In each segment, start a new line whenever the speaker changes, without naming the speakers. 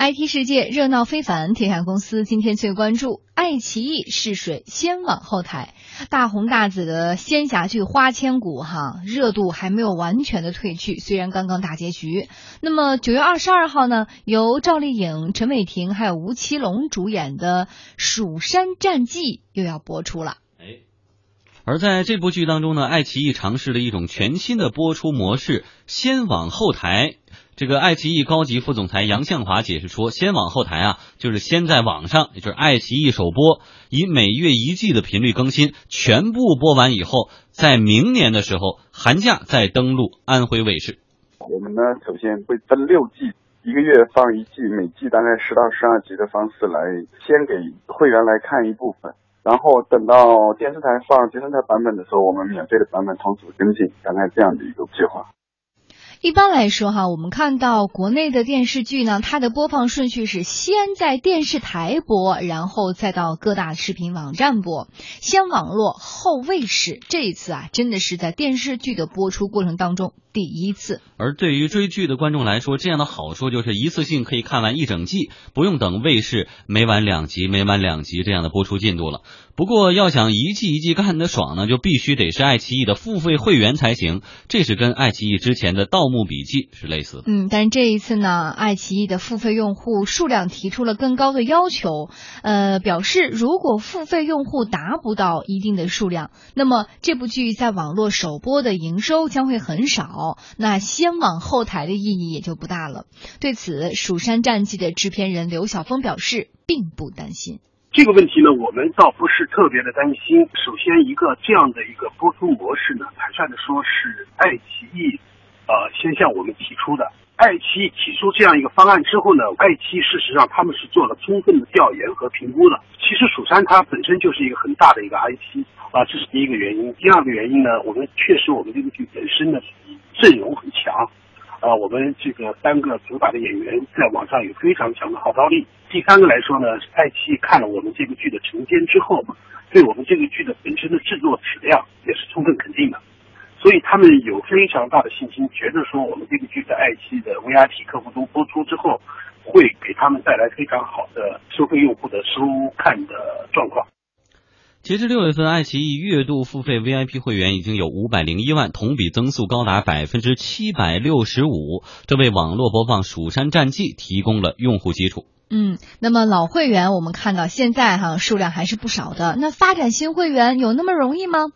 IT 世界热闹非凡，天下公司今天最关注爱奇艺试水先网后台，大红大紫的仙侠剧《花千骨》哈，热度还没有完全的退去，虽然刚刚大结局。那么九月二十二号呢，由赵丽颖、陈伟霆还有吴奇隆主演的《蜀山战记》又要播出了。
哎，而在这部剧当中呢，爱奇艺尝试了一种全新的播出模式——先网后台。这个爱奇艺高级副总裁杨向华解释说：“先网后台啊，就是先在网上，也就是爱奇艺首播，以每月一季的频率更新，全部播完以后，在明年的时候寒假再登陆安徽卫视。
我们呢，首先会分六季，一个月放一季，每季大概十到十二集的方式来先给会员来看一部分，然后等到电视台放电视台版本的时候，我们免费的版本同时跟进，大概这样的一个计划。”
一般来说，哈，我们看到国内的电视剧呢，它的播放顺序是先在电视台播，然后再到各大视频网站播，先网络后卫视。这一次啊，真的是在电视剧的播出过程当中第一次。
而对于追剧的观众来说，这样的好处就是一次性可以看完一整季，不用等卫视每晚两集、每晚两集这样的播出进度了。不过，要想一季一季看的爽呢，就必须得是爱奇艺的付费会员才行。这是跟爱奇艺之前的《盗墓笔记》是类似的。
嗯，但是这一次呢，爱奇艺的付费用户数量提出了更高的要求，呃，表示如果付费用户达不到一定的数量，那么这部剧在网络首播的营收将会很少，那先网后台的意义也就不大了。对此，《蜀山战记》的制片人刘晓峰表示，并不担心。
这个问题呢，我们倒不是特别的担心。首先，一个这样的一个播出模式呢，坦率的说，是爱奇艺，呃，先向我们提出的。爱奇艺提出这样一个方案之后呢，爱奇艺事实上他们是做了充分的调研和评估的。其实蜀山它本身就是一个很大的一个 IP 啊，这是第一个原因。第二个原因呢，我们确实我们这个剧本身呢阵容很强。啊，我们这个三个主打的演员在网上有非常强的号召力。第三个来说呢，爱奇艺看了我们这个剧的成片之后，对我们这个剧的本身的制作质量也是充分肯定的，所以他们有非常大的信心，觉得说我们这个剧在爱奇艺的 VIP 客户中播出之后，会给他们带来非常好的收费用户的收看的状况。
截至六月份，爱奇艺月度付费 VIP 会员已经有五百零一万，同比增速高达百分之七百六十五，这为网络播放《蜀山战记》提供了用户基础。
嗯，那么老会员我们看到现在哈数量还是不少的。那发展新会员有那么容易吗？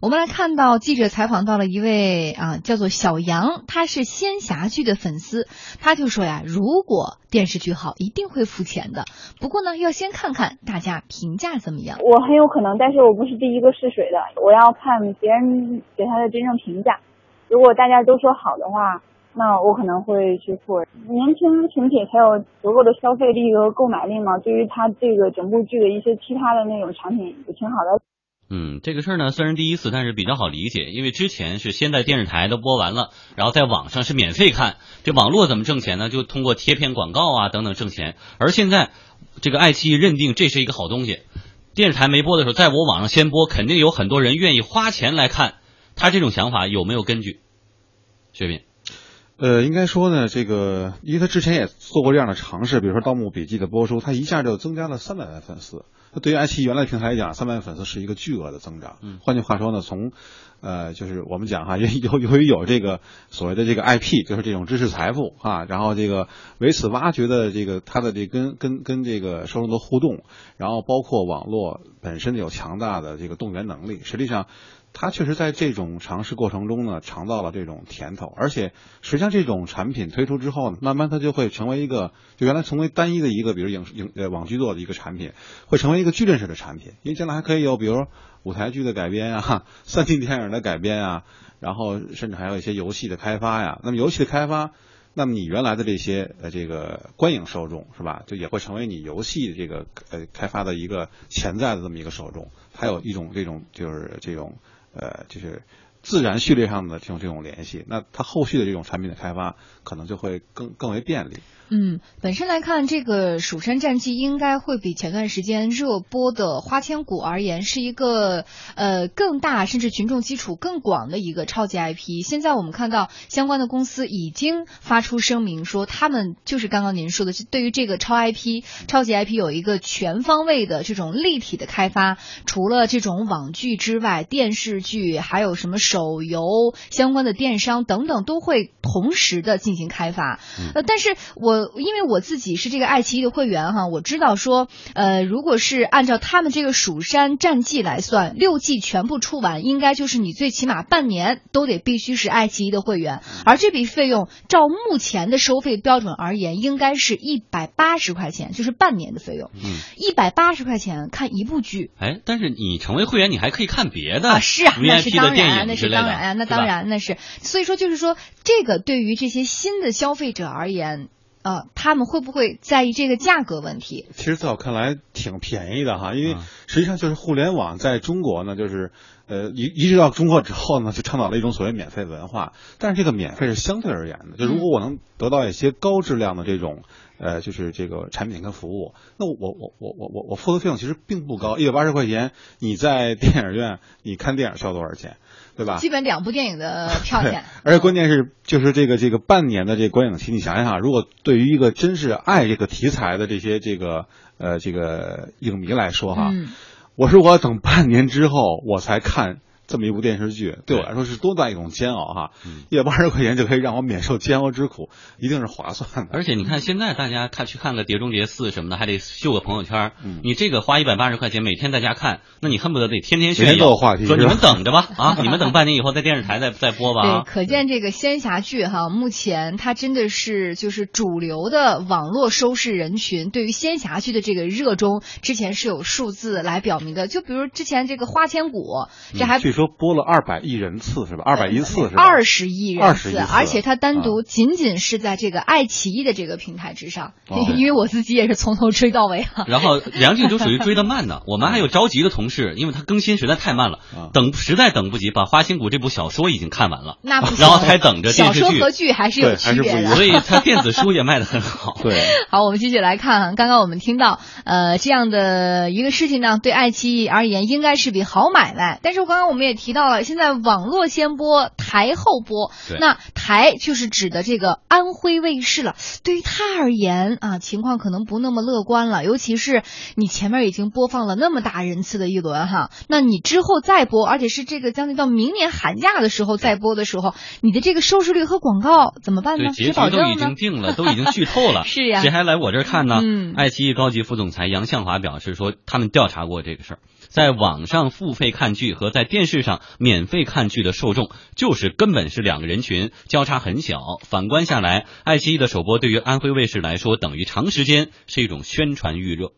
我们来看到记者采访到了一位啊叫做小杨，他是仙侠剧的粉丝，他就说呀，如果电视剧好，一定会付钱的。不过呢，要先看看大家评价怎么样。
我很有可能，但是我不是第一个试水的，我要看别人给他的真正评价。如果大家都说好的话。那我可能会去付。年轻群体才有足够的消费力和购买力嘛？对于他这个整部剧的一些其他的那种产品也挺好的。
嗯，这个事儿呢虽然第一次，但是比较好理解，因为之前是先在电视台都播完了，然后在网上是免费看。这网络怎么挣钱呢？就通过贴片广告啊等等挣钱。而现在这个爱奇艺认定这是一个好东西，电视台没播的时候，在我网上先播，肯定有很多人愿意花钱来看。他这种想法有没有根据？薛斌。
呃，应该说呢，这个，因为他之前也做过这样的尝试，比如说《盗墓笔记》的播出，他一下就增加了三百万粉丝。那对于爱奇艺原来平台来讲，三百万粉丝是一个巨额的增长。嗯，换句话说呢，从，呃，就是我们讲哈，由 由于有这个所谓的这个 IP，就是这种知识财富啊，然后这个为此挖掘的这个它的这跟跟跟这个受众的互动，然后包括网络本身有强大的这个动员能力，实际上。他确实在这种尝试过程中呢，尝到了这种甜头，而且实际上这种产品推出之后呢，慢慢它就会成为一个，就原来成为单一的一个，比如影影呃网剧做的一个产品，会成为一个矩阵式的产品，因为将来还可以有比如舞台剧的改编啊，三 D 电影的改编啊，然后甚至还有一些游戏的开发呀。那么游戏的开发，那么你原来的这些呃这个观影受众是吧，就也会成为你游戏这个呃开发的一个潜在的这么一个受众，还有一种这种就是这种。呃，就是自然序列上的这种这种联系，那它后续的这种产品的开发可能就会更更为便利。
嗯，本身来看，这个《蜀山战记》应该会比前段时间热播的《花千骨》而言，是一个呃更大，甚至群众基础更广的一个超级 IP。现在我们看到相关的公司已经发出声明说，他们就是刚刚您说的，对于这个超 IP、超级 IP 有一个全方位的这种立体的开发。除了这种网剧之外，电视剧还有什么手游相关的电商等等，都会同时的进行开发。呃，但是我。因为我自己是这个爱奇艺的会员哈，我知道说，呃，如果是按照他们这个《蜀山战记》来算，六季全部出完，应该就是你最起码半年都得必须是爱奇艺的会员。而这笔费用，照目前的收费标准而言，应该是一百八十块钱，就是半年的费用。
嗯，
一百八十块钱看一部剧。
哎，但是你成为会员，你还可以看别的
啊，是啊，那是当
然，
那是当然啊，那当然那是。所以说，就是说，这个对于这些新的消费者而言。呃，他们会不会在意这个价格问题？
其实在我看来挺便宜的哈，因为实际上就是互联网在中国呢，就是呃移移植到中国之后呢，就倡导了一种所谓免费文化。但是这个免费是相对而言的，就如果我能得到一些高质量的这种呃，就是这个产品跟服务，那我我我我我我付的费用其实并不高，一百八十块钱，你在电影院你看电影需要多少钱？对吧？
基本两部电影的票钱，
而且关键是就是这个这个半年的这观影期，你想想，如果对于一个真是爱这个题材的这些这个呃这个影迷来说哈，我说我要等半年之后我才看。这么一部电视剧对我来说是多大一种煎熬哈！一百八十块钱就可以让我免受煎熬之苦，一定是划算的。
而且你看现在大家看去看个《碟中谍四》什么的，还得秀个朋友圈。你这个花一百八十块钱每天在家看，那你恨不得得天天炫耀。
话题
说你们等着吧啊！你们等半年以后在电视台再再播吧。
对，可见这个仙侠剧哈，目前它真的是就是主流的网络收视人群对于仙侠剧的这个热衷，之前是有数字来表明的。就比如之前这个《花千骨》，这还
据说。播了二百亿人次是吧？二百亿次是吧？
二十亿人
次，
而且它单独仅仅是在这个爱奇艺的这个平台之上，因为我自己也是从头追到尾啊。
然后梁静茹属于追的慢的，我们还有着急的同事，因为他更新实在太慢了，等实在等不及，把《花千骨》这部小说已经看完了，
那不
然后才等着电视剧。
小说和剧还是有区别的，
所以它电子书也卖得很好。
对，
好，我们继续来看，刚刚我们听到呃这样的一个事情呢，对爱奇艺而言应该是笔好买卖，但是刚刚我们也提到了，现在。网络先播，台后播。那台就是指的这个安徽卫视了。对于他而言啊，情况可能不那么乐观了。尤其是你前面已经播放了那么大人次的一轮哈，那你之后再播，而且是这个将近到明年寒假的时候再播的时候，你的这个收视率和广告怎么办呢？
结局都已经定了，都已经剧透了。
是呀，
谁还来我这儿看呢？嗯，爱奇艺高级副总裁杨向华表示说，他们调查过这个事儿。在网上付费看剧和在电视上免费看剧的受众，就是根本是两个人群，交叉很小。反观下来，爱奇艺的首播对于安徽卫视来说，等于长时间是一种宣传预热。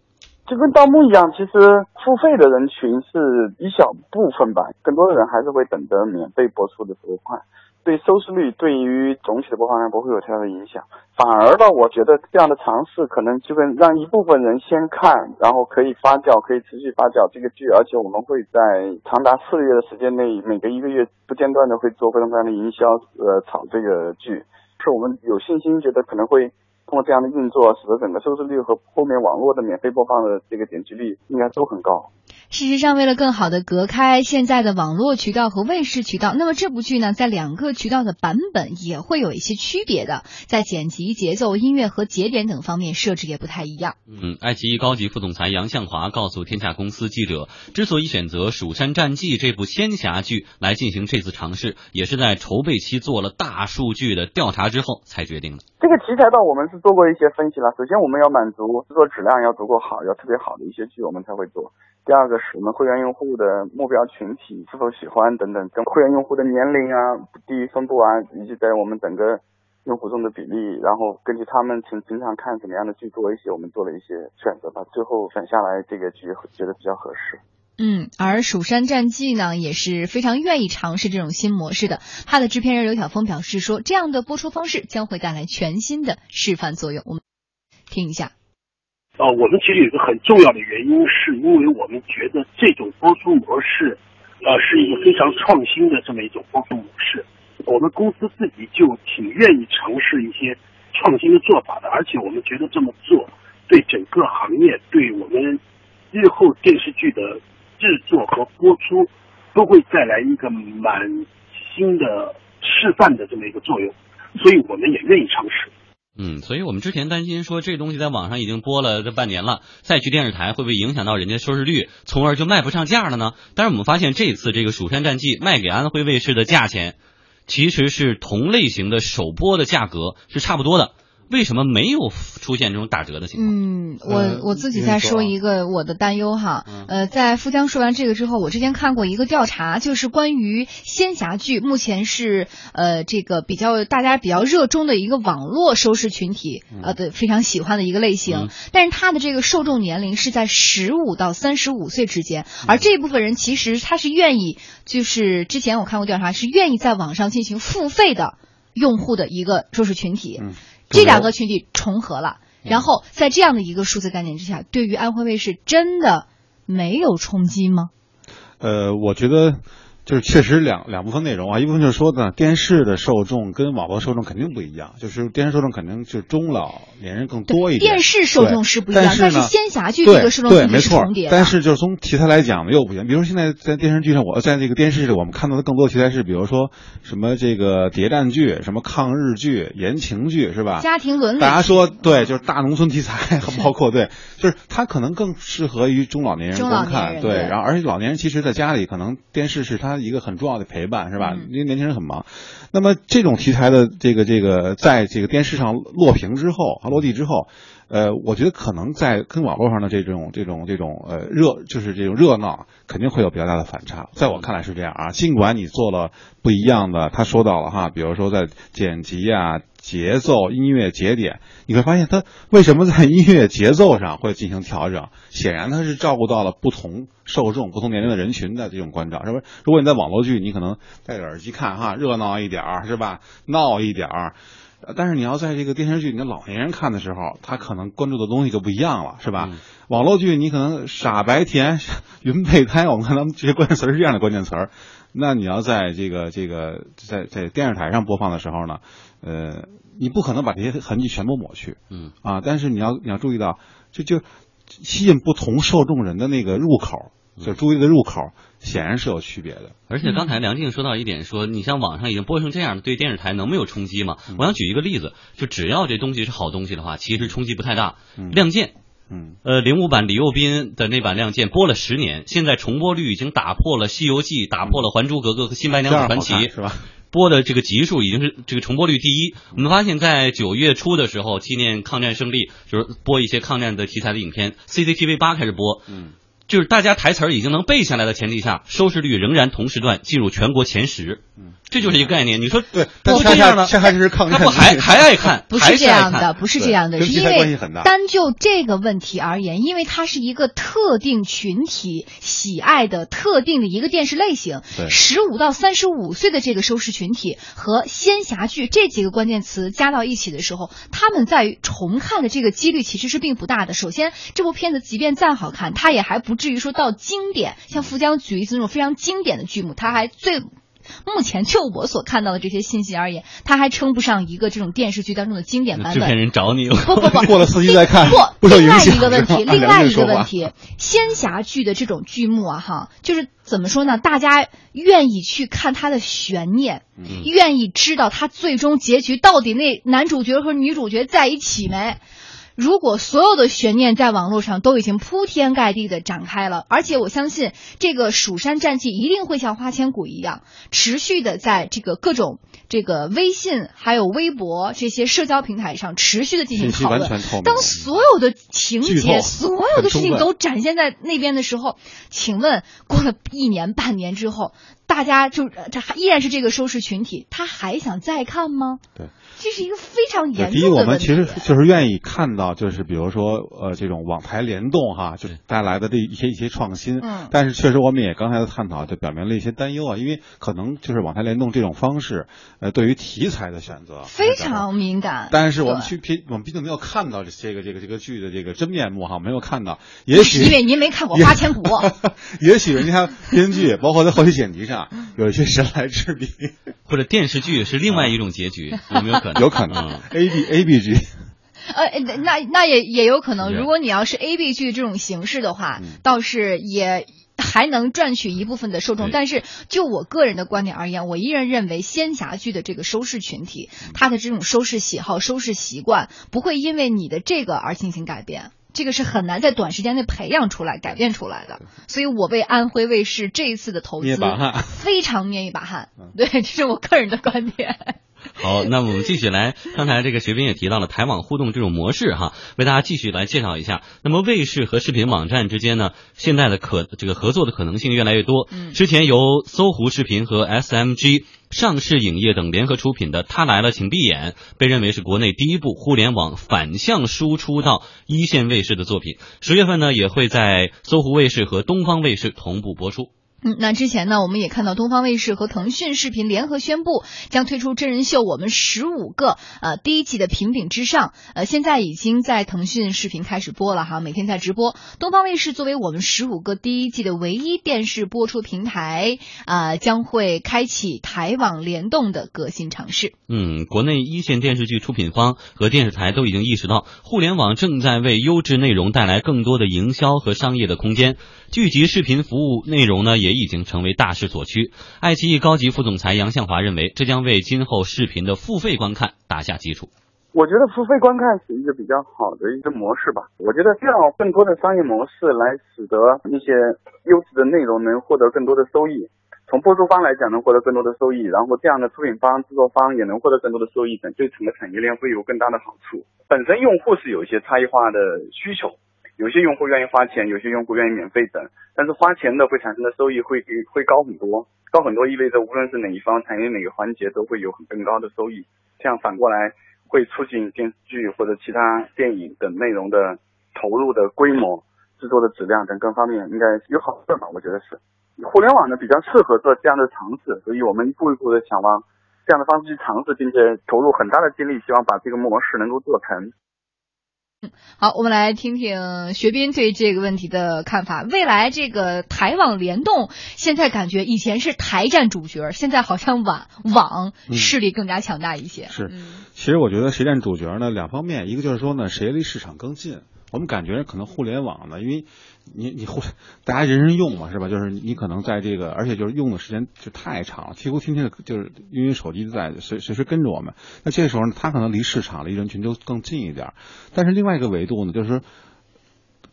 就跟盗墓一样，其实付费的人群是一小部分吧，更多的人还是会等着免费播出的时候看。对收视率，对于总体的播放量不会有太大的影响，反而呢，我觉得这样的尝试可能就跟让一部分人先看，然后可以发酵，可以持续发酵这个剧，而且我们会在长达四个月的时间内，每隔一个月不间断的会做各种各样的营销，呃，炒这个剧，是我们有信心觉得可能会。通过这样的运作，使得整个收视率和后面网络的免费播放的这个点击率应该都很高。
事实上，为了更好的隔开现在的网络渠道和卫视渠道，那么这部剧呢，在两个渠道的版本也会有一些区别的，在剪辑、节奏、音乐和节点等方面设置也不太一样。
嗯，爱奇艺高级副总裁杨向华告诉天下公司记者，之所以选择《蜀山战记》这部仙侠剧来进行这次尝试，也是在筹备期做了大数据的调查之后才决定的。
这个题材到，我们是做过一些分析了。首先，我们要满足制作质量要足够好，要特别好的一些剧，我们才会做。第二个是我们会员用户的目标群体是否喜欢等等，跟会员用户的年龄啊、地域分布啊，以及在我们整个用户中的比例，然后根据他们平平常看什么样的剧多一些，我们做了一些选择吧。最后选下来这个剧，觉得比较合适。
嗯，而《蜀山战记》呢也是非常愿意尝试这种新模式的。他的制片人刘晓峰表示说，这样的播出方式将会带来全新的示范作用。我们听一下。
呃，我们其实有一个很重要的原因，是因为我们觉得这种播出模式呃，是一个非常创新的这么一种播出模式。我们公司自己就挺愿意尝试一些创新的做法的，而且我们觉得这么做对整个行业，对我们日后电视剧的制作和播出，都会带来一个蛮新的示范的这么一个作用，所以我们也愿意尝试。
嗯，所以我们之前担心说这东西在网上已经播了这半年了，再去电视台会不会影响到人家收视率，从而就卖不上价了呢？但是我们发现这次这个《蜀山战记》卖给安徽卫视的价钱，其实是同类型的首播的价格是差不多的。为什么没有出现这种打折的情况？
嗯，我我自己再说一个我的担忧哈。呃，在富江说完这个之后，我之前看过一个调查，就是关于仙侠剧，目前是呃这个比较大家比较热衷的一个网络收视群体，呃对，非常喜欢的一个类型。但是它的这个受众年龄是在十五到三十五岁之间，而这部分人其实他是愿意，就是之前我看过调查，是愿意在网上进行付费的用户的一个收视群体。这两个群体重合了，然后在这样的一个数字概念之下，对于安徽卫视真的没有冲击吗？
呃，我觉得。就是确实两两部分内容啊，一部分就是说呢，电视的受众跟网络受众肯定不一样，就是电视受众肯定就是中老年人更多一点。
电视受众是不一样，
但
是仙侠剧这个受众
对没错，
重叠。
但是就是从题材来讲呢又不一样，比如现在在电视剧上，我在这个电视里我们看到的更多题材是，比如说什么这个谍战剧、什么抗日剧、言情剧，是吧？
家庭伦理。
大家说对，就是大农村题材，包括对，就是它可能更适合于中老年人观看，对。然后而且老年人其实在家里可能电视是他一个很重要的。陪伴是吧？因为年轻人很忙，那么这种题材的这个这个，在这个电视上落屏之后和落地之后，呃，我觉得可能在跟网络上的这种这种这种呃热，就是这种热闹，肯定会有比较大的反差。在我看来是这样啊，尽管你做了不一样的，他说到了哈，比如说在剪辑啊。节奏、音乐节点，你会发现它为什么在音乐节奏上会进行调整？显然它是照顾到了不同受众、不同年龄的人群的这种关照，是不是？如果你在网络剧，你可能戴着耳机看哈，热闹一点儿是吧？闹一点儿，但是你要在这个电视剧，你的老年人看的时候，他可能关注的东西就不一样了，是吧？网络剧你可能傻白甜、云备胎，我们看他们这些关键词是这样的关键词儿。那你要在这个这个在在电视台上播放的时候呢，呃，你不可能把这些痕迹全部抹去，
嗯
啊，但是你要你要注意到，就就吸引不同受众人的那个入口，就注意的入口，显然是有区别的。
而且刚才梁静说到一点，说你像网上已经播成这样，对电视台能没有冲击吗？我想举一个例子，就只要这东西是好东西的话，其实冲击不太大。亮剑。
嗯，
呃，零五版李幼斌的那版《亮剑》播了十年，现在重播率已经打破了《西游记》，打破了《还珠格格》和《新白娘子传奇》，
是吧？
播的这个集数已经是这个重播率第一。我们发现，在九月初的时候，纪念抗战胜利，就是播一些抗战的题材的影片，CCTV 八开始播，
嗯，
就是大家台词儿已经能背下来的前提下，收视率仍然同时段进入全国前十。
嗯。
这就是一个概念，你说
对，
不这样
的，还是抗
他不还还爱看？
不是这样的，不是这样的，是因为
单
就这个问题而言，因为它是一个特定群体喜爱的特定的一个电视类型，十五到三十五岁的这个收视群体和仙侠剧这几个关键词加到一起的时候，他们在重看的这个几率其实是并不大的。首先，这部片子即便再好看，它也还不至于说到经典，像富江举一次那种非常经典的剧目，它还最。目前就我所看到的这些信息而言，它还称不上一个这种电视剧当中的经典版本。制
片人找你
了？不不不，
过了四季再看。
不，另外一个问题，另外一个问题，仙侠剧的这种剧目啊，哈，就是怎么说呢？大家愿意去看它的悬念，愿意知道它最终结局到底那男主角和女主角在一起没？如果所有的悬念在网络上都已经铺天盖地的展开了，而且我相信这个《蜀山战记》一定会像《花千骨》一样，持续的在这个各种这个微信还有微博这些社交平台上持续的进行讨论。当所有的情节、所有的事情都展现在那边的时候，请问过了一年半年之后，大家就这还依然是这个收视群体，他还想再看吗？
对，
这是一个非常严
第一，
重的问题。
我们其实就是愿意看到，就是比如说呃这种网台联动哈，就是带来的这一些一些创新。
嗯
但是确实我们也刚才的探讨就表明了一些担忧啊，因为可能就是网台联动这种方式，呃，对于题材的选择
非常敏感。
但是我们去毕，我们毕竟没有看到这这个这个这个剧的这个真面目哈，没有看到，也许
因为您没看过《花千骨》
也许人家编剧包括在后期剪辑上有一些神来之笔，
或者电视剧是另外一种结局，有没有可能？
有可能
嗯
A B A B 剧，
呃，那那也也有可能，如果你要是 A B 剧这种形式的话，
嗯
倒是也。还能赚取一部分的受众，但是就我个人的观点而言，我依然认为仙侠剧的这个收视群体，他的这种收视喜好、收视习惯不会因为你的这个而进行改变，这个是很难在短时间内培养出来、改变出来的。所以我为安徽卫视这一次的投资非常捏一把汗
嗯。
对，这是我个人的观点。
好，那么我们继续来，刚才这个学斌也提到了台网互动这种模式哈，为大家继续来介绍一下。那么卫视和视频网站之间呢，现在的可这个合作的可能性越来越多。
嗯
之前由搜狐视频和 SMG 上市影业等联合出品的《他来了，请闭眼》，被认为是国内第一部互联网反向输出到一线卫视的作品。十月份呢，也会在搜狐卫视和东方卫视同步播出。
嗯，那之前呢，我们也看到东方卫视和腾讯视频联合宣布，将推出真人秀《我们十五个》呃第一季的评顶之上，呃现在已经在腾讯视频开始播了哈，每天在直播。东方卫视作为我们十五个第一季的唯一电视播出平台，啊、将会开启台网联动的革新尝试。
嗯，国内一线电视剧出品方和电视台都已经意识到，互联网正在为优质内容带来更多的营销和商业的空间。聚集视频服务内容呢，也已经成为大势所趋。爱奇艺高级副总裁杨向华认为，这将为今后视频的付费观看打下基础。
我觉得付费观看是一个比较好的一个模式吧。我觉得这样更多的商业模式来使得一些优质的内容能获得更多的收益。从播出方来讲能获得更多的收益，然后这样的出品方、制作方也能获得更多的收益，等对整个产业链会有更大的好处。本身用户是有一些差异化的需求，有些用户愿意花钱，有些用户愿意免费等，但是花钱的会产生的收益会会高很多，高很多意味着无论是哪一方产业哪个环节都会有很更高的收益。这样反过来会促进电视剧或者其他电影等内容的投入的规模、制作的质量等各方面应该有好处吧？我觉得是。互联网呢比较适合做这样的尝试，所以我们一步一步的想往这样的方式去尝试，并且投入很大的精力，希望把这个模式能够做成。
好，我们来听听学斌对这个问题的看法。未来这个台网联动，现在感觉以前是台占主角，现在好像网网
嗯
势力更加强大一些。
是
嗯
其实我觉得谁占主角呢？两方面，一个就是说呢，谁离市场更近。我们感觉可能互联网呢，因为你你互大家人人用嘛，是吧？就是你可能在这个，而且就是用的时间就太长了，几乎天天的就是因为手机在随随时跟着我们。那这时候呢，它可能离市场离人群就更近一点。但是另外一个维度呢，就是说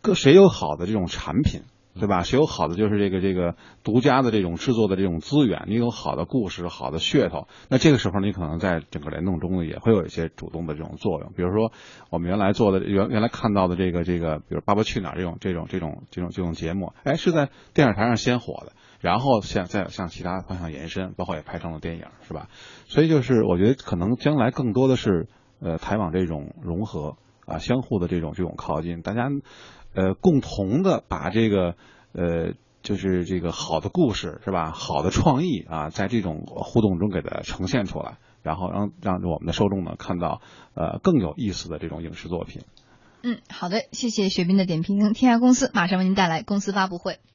各谁有好的这种产品。对吧？谁有好的就是这个这个独家的这种制作的这种资源，你有好的故事、好的噱头，那这个时候你可能在整个联动中呢也会有一些主动的这种作用。比如说我们原来做的原原来看到的这个这个，比如《爸爸去哪儿》这种这种这种这种这种节目，哎，是在电视台上先火的，然后向再向其他方向延伸，包括也拍成了电影，是吧？所以就是我觉得可能将来更多的是呃台网这种融合啊，相互的这种这种靠近，大家。呃，共同的把这个呃，就是这个好的故事是吧，好的创意啊，在这种互动中给它呈现出来，然后让让我们的受众呢看到呃更有意思的这种影视作品。
嗯，好的，谢谢雪斌的点评。天涯公司马上为您带来公司发布会。